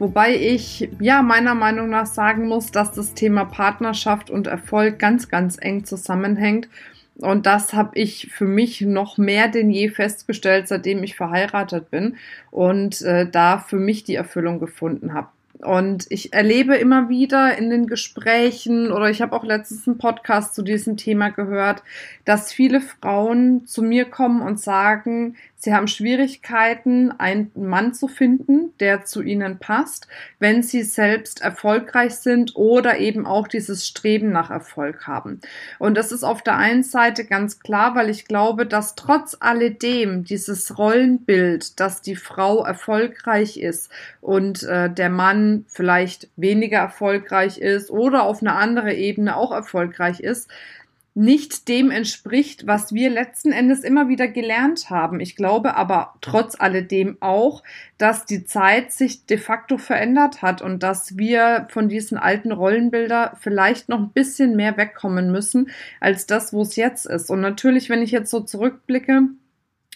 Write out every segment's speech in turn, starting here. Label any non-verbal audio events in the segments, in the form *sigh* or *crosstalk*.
Wobei ich ja meiner Meinung nach sagen muss, dass das Thema Partnerschaft und Erfolg ganz, ganz eng zusammenhängt. Und das habe ich für mich noch mehr denn je festgestellt, seitdem ich verheiratet bin und äh, da für mich die Erfüllung gefunden habe. Und ich erlebe immer wieder in den Gesprächen oder ich habe auch letztens einen Podcast zu diesem Thema gehört, dass viele Frauen zu mir kommen und sagen, Sie haben Schwierigkeiten, einen Mann zu finden, der zu ihnen passt, wenn sie selbst erfolgreich sind oder eben auch dieses Streben nach Erfolg haben. Und das ist auf der einen Seite ganz klar, weil ich glaube, dass trotz alledem dieses Rollenbild, dass die Frau erfolgreich ist und äh, der Mann vielleicht weniger erfolgreich ist oder auf einer anderen Ebene auch erfolgreich ist, nicht dem entspricht, was wir letzten Endes immer wieder gelernt haben. Ich glaube aber trotz alledem auch, dass die Zeit sich de facto verändert hat und dass wir von diesen alten Rollenbilder vielleicht noch ein bisschen mehr wegkommen müssen als das, wo es jetzt ist. Und natürlich, wenn ich jetzt so zurückblicke,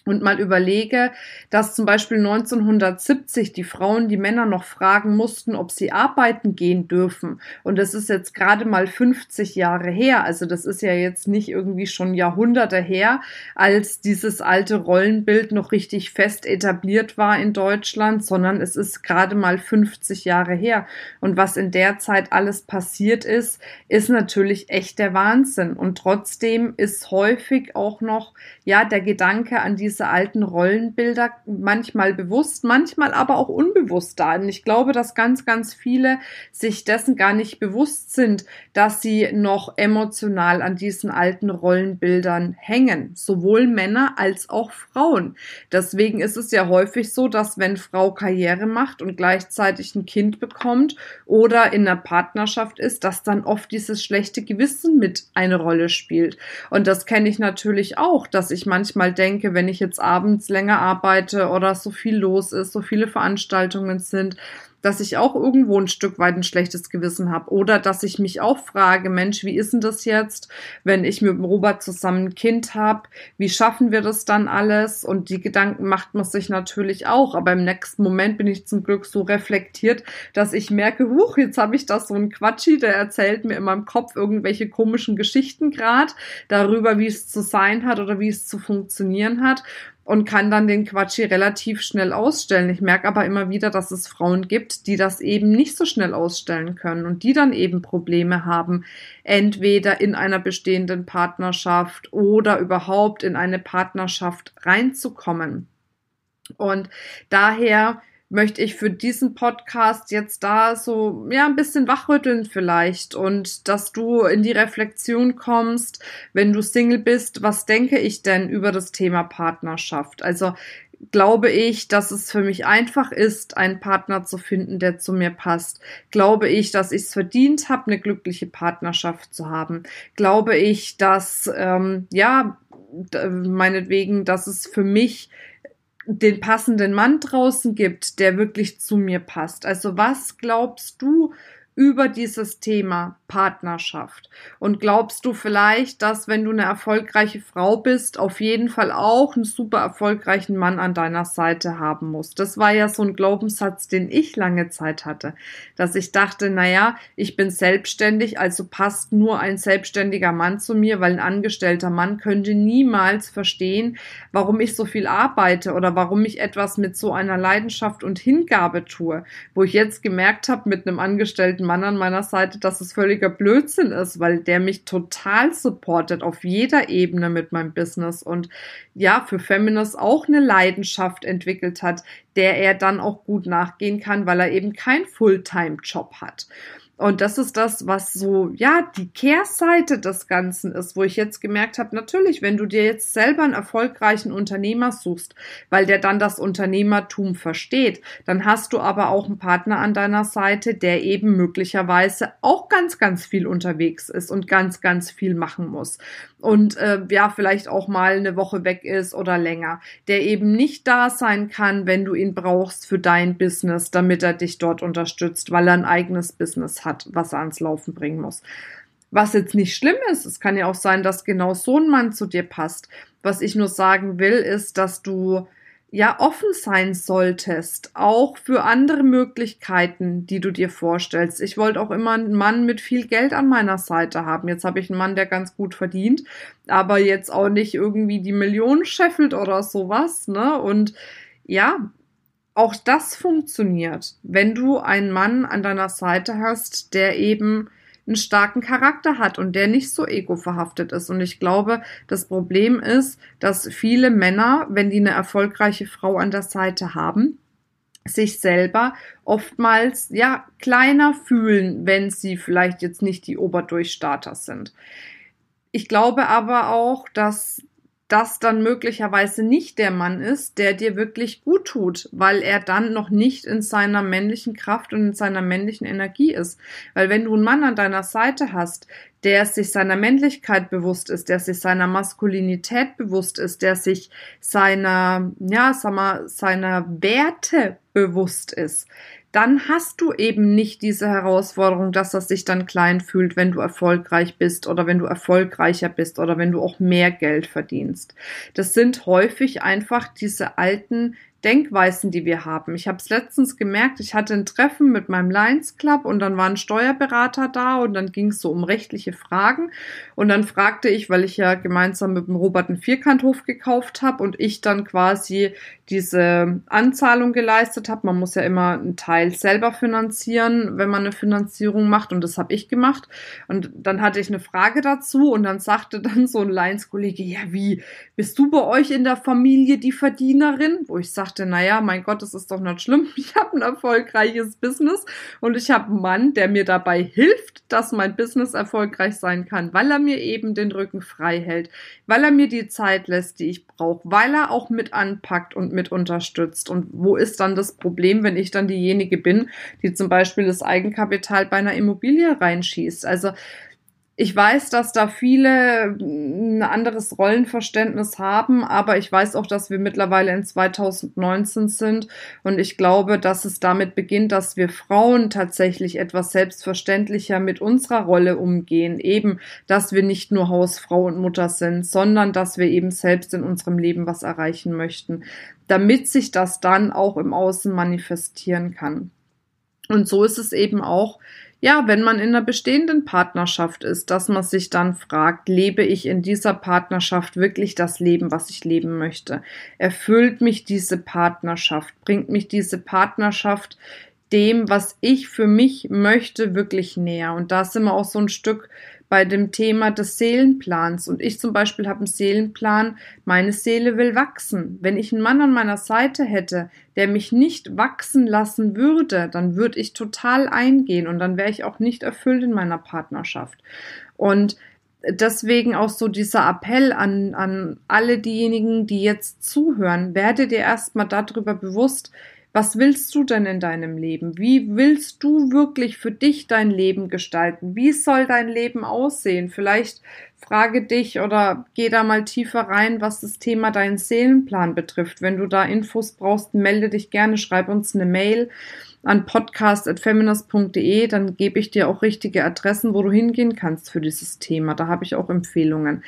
und mal überlege, dass zum Beispiel 1970 die Frauen die Männer noch fragen mussten, ob sie arbeiten gehen dürfen. Und das ist jetzt gerade mal 50 Jahre her. Also das ist ja jetzt nicht irgendwie schon Jahrhunderte her, als dieses alte Rollenbild noch richtig fest etabliert war in Deutschland, sondern es ist gerade mal 50 Jahre her. Und was in der Zeit alles passiert ist, ist natürlich echt der Wahnsinn. Und trotzdem ist häufig auch noch, ja, der Gedanke an diese diese alten Rollenbilder manchmal bewusst, manchmal aber auch unbewusst da. Und ich glaube, dass ganz, ganz viele sich dessen gar nicht bewusst sind, dass sie noch emotional an diesen alten Rollenbildern hängen. Sowohl Männer als auch Frauen. Deswegen ist es ja häufig so, dass wenn Frau Karriere macht und gleichzeitig ein Kind bekommt oder in einer Partnerschaft ist, dass dann oft dieses schlechte Gewissen mit eine Rolle spielt. Und das kenne ich natürlich auch, dass ich manchmal denke, wenn ich jetzt abends länger arbeite oder so viel los ist, so viele Veranstaltungen sind, dass ich auch irgendwo ein Stück weit ein schlechtes Gewissen habe. Oder dass ich mich auch frage, Mensch, wie ist denn das jetzt, wenn ich mit Robert zusammen ein Kind habe? Wie schaffen wir das dann alles? Und die Gedanken macht man sich natürlich auch. Aber im nächsten Moment bin ich zum Glück so reflektiert, dass ich merke, huch, jetzt habe ich da so einen Quatschi, der erzählt mir in meinem Kopf irgendwelche komischen Geschichten gerade darüber, wie es zu sein hat oder wie es zu funktionieren hat und kann dann den Quatschi relativ schnell ausstellen. Ich merke aber immer wieder, dass es Frauen gibt, die das eben nicht so schnell ausstellen können und die dann eben Probleme haben, entweder in einer bestehenden Partnerschaft oder überhaupt in eine Partnerschaft reinzukommen. Und daher möchte ich für diesen Podcast jetzt da so, ja, ein bisschen wachrütteln vielleicht und dass du in die Reflexion kommst, wenn du Single bist, was denke ich denn über das Thema Partnerschaft? Also, glaube ich, dass es für mich einfach ist, einen Partner zu finden, der zu mir passt. Glaube ich, dass ich es verdient habe, eine glückliche Partnerschaft zu haben. Glaube ich, dass ähm, ja meinetwegen, dass es für mich den passenden Mann draußen gibt, der wirklich zu mir passt. Also was glaubst du über dieses Thema Partnerschaft? Und glaubst du vielleicht, dass wenn du eine erfolgreiche Frau bist, auf jeden Fall auch einen super erfolgreichen Mann an deiner Seite haben musst? Das war ja so ein Glaubenssatz, den ich lange Zeit hatte, dass ich dachte, naja, ich bin selbstständig, also passt nur ein selbstständiger Mann zu mir, weil ein angestellter Mann könnte niemals verstehen, warum ich so viel arbeite oder warum ich etwas mit so einer Leidenschaft und Hingabe tue, wo ich jetzt gemerkt habe mit einem angestellten Mann an meiner Seite, dass es völliger Blödsinn ist, weil der mich total supportet auf jeder Ebene mit meinem Business und ja, für Feminist auch eine Leidenschaft entwickelt hat, der er dann auch gut nachgehen kann, weil er eben kein Fulltime-Job hat. Und das ist das, was so, ja, die Kehrseite des Ganzen ist, wo ich jetzt gemerkt habe, natürlich, wenn du dir jetzt selber einen erfolgreichen Unternehmer suchst, weil der dann das Unternehmertum versteht, dann hast du aber auch einen Partner an deiner Seite, der eben möglicherweise auch ganz, ganz viel unterwegs ist und ganz, ganz viel machen muss. Und äh, ja, vielleicht auch mal eine Woche weg ist oder länger, der eben nicht da sein kann, wenn du ihn brauchst für dein Business, damit er dich dort unterstützt, weil er ein eigenes Business hat, was er ans Laufen bringen muss. Was jetzt nicht schlimm ist, es kann ja auch sein, dass genau so ein Mann zu dir passt. Was ich nur sagen will, ist, dass du ja offen sein solltest, auch für andere Möglichkeiten, die du dir vorstellst. Ich wollte auch immer einen Mann mit viel Geld an meiner Seite haben. Jetzt habe ich einen Mann, der ganz gut verdient, aber jetzt auch nicht irgendwie die Millionen scheffelt oder sowas, ne? Und ja, auch das funktioniert, wenn du einen Mann an deiner Seite hast, der eben einen starken Charakter hat und der nicht so ego-verhaftet ist. Und ich glaube, das Problem ist, dass viele Männer, wenn die eine erfolgreiche Frau an der Seite haben, sich selber oftmals ja kleiner fühlen, wenn sie vielleicht jetzt nicht die Oberdurchstarter sind. Ich glaube aber auch, dass das dann möglicherweise nicht der Mann ist, der dir wirklich gut tut, weil er dann noch nicht in seiner männlichen Kraft und in seiner männlichen Energie ist. Weil wenn du einen Mann an deiner Seite hast, der sich seiner Männlichkeit bewusst ist, der sich seiner Maskulinität bewusst ist, der sich seiner, ja, sag mal, seiner Werte bewusst ist, dann hast du eben nicht diese Herausforderung, dass er sich dann klein fühlt, wenn du erfolgreich bist oder wenn du erfolgreicher bist oder wenn du auch mehr Geld verdienst. Das sind häufig einfach diese alten Denkweisen, die wir haben. Ich habe es letztens gemerkt, ich hatte ein Treffen mit meinem Lions Club und dann war ein Steuerberater da und dann ging es so um rechtliche Fragen und dann fragte ich, weil ich ja gemeinsam mit dem Robert einen Vierkanthof gekauft habe und ich dann quasi diese Anzahlung geleistet habe. Man muss ja immer einen Teil selber finanzieren, wenn man eine Finanzierung macht und das habe ich gemacht und dann hatte ich eine Frage dazu und dann sagte dann so ein Lions-Kollege, ja wie, bist du bei euch in der Familie die Verdienerin? Wo ich sagte, dachte, naja, mein Gott, das ist doch nicht schlimm. *laughs* Ich habe ein erfolgreiches Business und ich habe einen Mann, der mir dabei hilft, dass mein Business erfolgreich sein kann, weil er mir eben den Rücken frei hält, weil er mir die Zeit lässt, die ich brauche, weil er auch mit anpackt und mit unterstützt. Und wo ist dann das Problem, wenn ich dann diejenige bin, die zum Beispiel das Eigenkapital bei einer Immobilie reinschießt? Also ich weiß, dass da viele ein anderes Rollenverständnis haben, aber ich weiß auch, dass wir mittlerweile in 2019 sind und ich glaube, dass es damit beginnt, dass wir Frauen tatsächlich etwas selbstverständlicher mit unserer Rolle umgehen. Eben, dass wir nicht nur Hausfrau und Mutter sind, sondern dass wir eben selbst in unserem Leben was erreichen möchten, damit sich das dann auch im Außen manifestieren kann. Und so ist es eben auch ja, wenn man in einer bestehenden Partnerschaft ist, dass man sich dann fragt, lebe ich in dieser Partnerschaft wirklich das Leben, was ich leben möchte? Erfüllt mich diese Partnerschaft? Bringt mich diese Partnerschaft dem, was ich für mich möchte, wirklich näher? Und da sind wir auch so ein Stück bei dem Thema des Seelenplans. Und ich zum Beispiel habe einen Seelenplan, meine Seele will wachsen. Wenn ich einen Mann an meiner Seite hätte, der mich nicht wachsen lassen würde, dann würde ich total eingehen und dann wäre ich auch nicht erfüllt in meiner Partnerschaft. Und deswegen auch so dieser Appell an, an alle diejenigen, die jetzt zuhören, werde dir erstmal darüber bewusst, was willst du denn in deinem Leben? Wie willst du wirklich für dich dein Leben gestalten? Wie soll dein Leben aussehen? Vielleicht frage dich oder geh da mal tiefer rein, was das Thema deinen Seelenplan betrifft. Wenn du da Infos brauchst, melde dich gerne, schreib uns eine Mail an podcast.feminist.de, dann gebe ich dir auch richtige Adressen, wo du hingehen kannst für dieses Thema. Da habe ich auch Empfehlungen.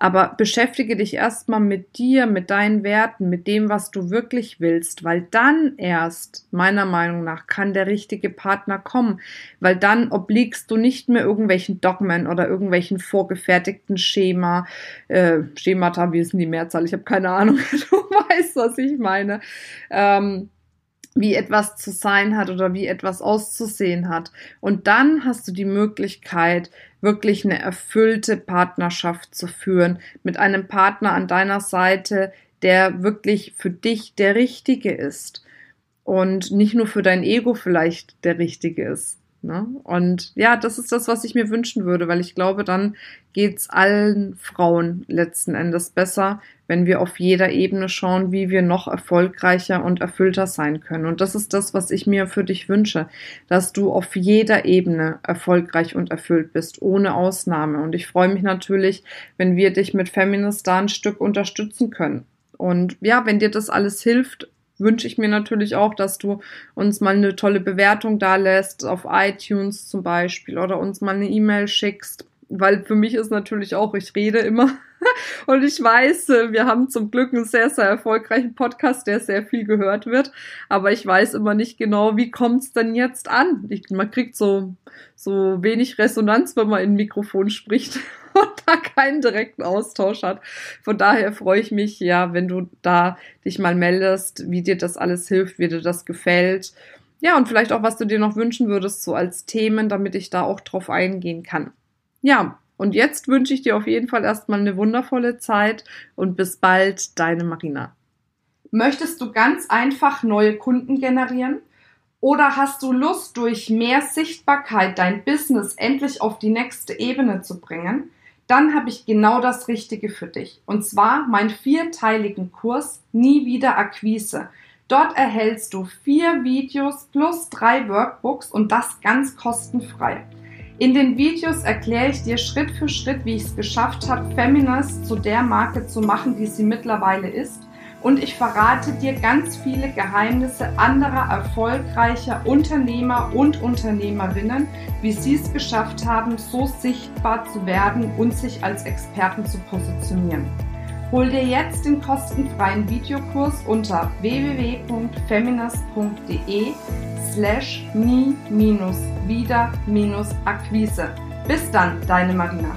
Aber beschäftige dich erstmal mit dir, mit deinen Werten, mit dem, was du wirklich willst, weil dann erst, meiner Meinung nach, kann der richtige Partner kommen, weil dann obliegst du nicht mehr irgendwelchen Dogmen oder irgendwelchen vorgefertigten Schema, äh, Schemata, wie ist denn die Mehrzahl? Ich habe keine Ahnung, *laughs* du weißt, was ich meine. Ähm, wie etwas zu sein hat oder wie etwas auszusehen hat. Und dann hast du die Möglichkeit, wirklich eine erfüllte Partnerschaft zu führen mit einem Partner an deiner Seite, der wirklich für dich der Richtige ist und nicht nur für dein Ego vielleicht der Richtige ist. Ne? Und ja, das ist das, was ich mir wünschen würde, weil ich glaube, dann geht's allen Frauen letzten Endes besser, wenn wir auf jeder Ebene schauen, wie wir noch erfolgreicher und erfüllter sein können. Und das ist das, was ich mir für dich wünsche, dass du auf jeder Ebene erfolgreich und erfüllt bist, ohne Ausnahme. Und ich freue mich natürlich, wenn wir dich mit Feminist da ein Stück unterstützen können. Und ja, wenn dir das alles hilft, wünsche ich mir natürlich auch, dass du uns mal eine tolle Bewertung da lässt, auf iTunes zum Beispiel, oder uns mal eine E-Mail schickst. Weil für mich ist natürlich auch, ich rede immer *laughs* und ich weiß, äh, wir haben zum Glück einen sehr, sehr erfolgreichen Podcast, der sehr viel gehört wird. Aber ich weiß immer nicht genau, wie kommt's denn jetzt an? Ich, man kriegt so, so wenig Resonanz, wenn man in ein Mikrofon spricht *laughs* und da keinen direkten Austausch hat. Von daher freue ich mich, ja, wenn du da dich mal meldest, wie dir das alles hilft, wie dir das gefällt. Ja, und vielleicht auch, was du dir noch wünschen würdest, so als Themen, damit ich da auch drauf eingehen kann. Ja, und jetzt wünsche ich dir auf jeden Fall erstmal eine wundervolle Zeit und bis bald, deine Marina. Möchtest du ganz einfach neue Kunden generieren? Oder hast du Lust, durch mehr Sichtbarkeit dein Business endlich auf die nächste Ebene zu bringen? dann habe ich genau das Richtige für dich. Und zwar meinen vierteiligen Kurs Nie wieder Akquise. Dort erhältst du vier Videos plus drei Workbooks und das ganz kostenfrei. In den Videos erkläre ich dir Schritt für Schritt, wie ich es geschafft habe, Feminist zu der Marke zu machen, die sie mittlerweile ist und ich verrate dir ganz viele Geheimnisse anderer erfolgreicher Unternehmer und Unternehmerinnen, wie sie es geschafft haben, so sichtbar zu werden und sich als Experten zu positionieren. Hol dir jetzt den kostenfreien Videokurs unter www.feminist.de slash nie-wieder-akquise. Bis dann, deine Marina.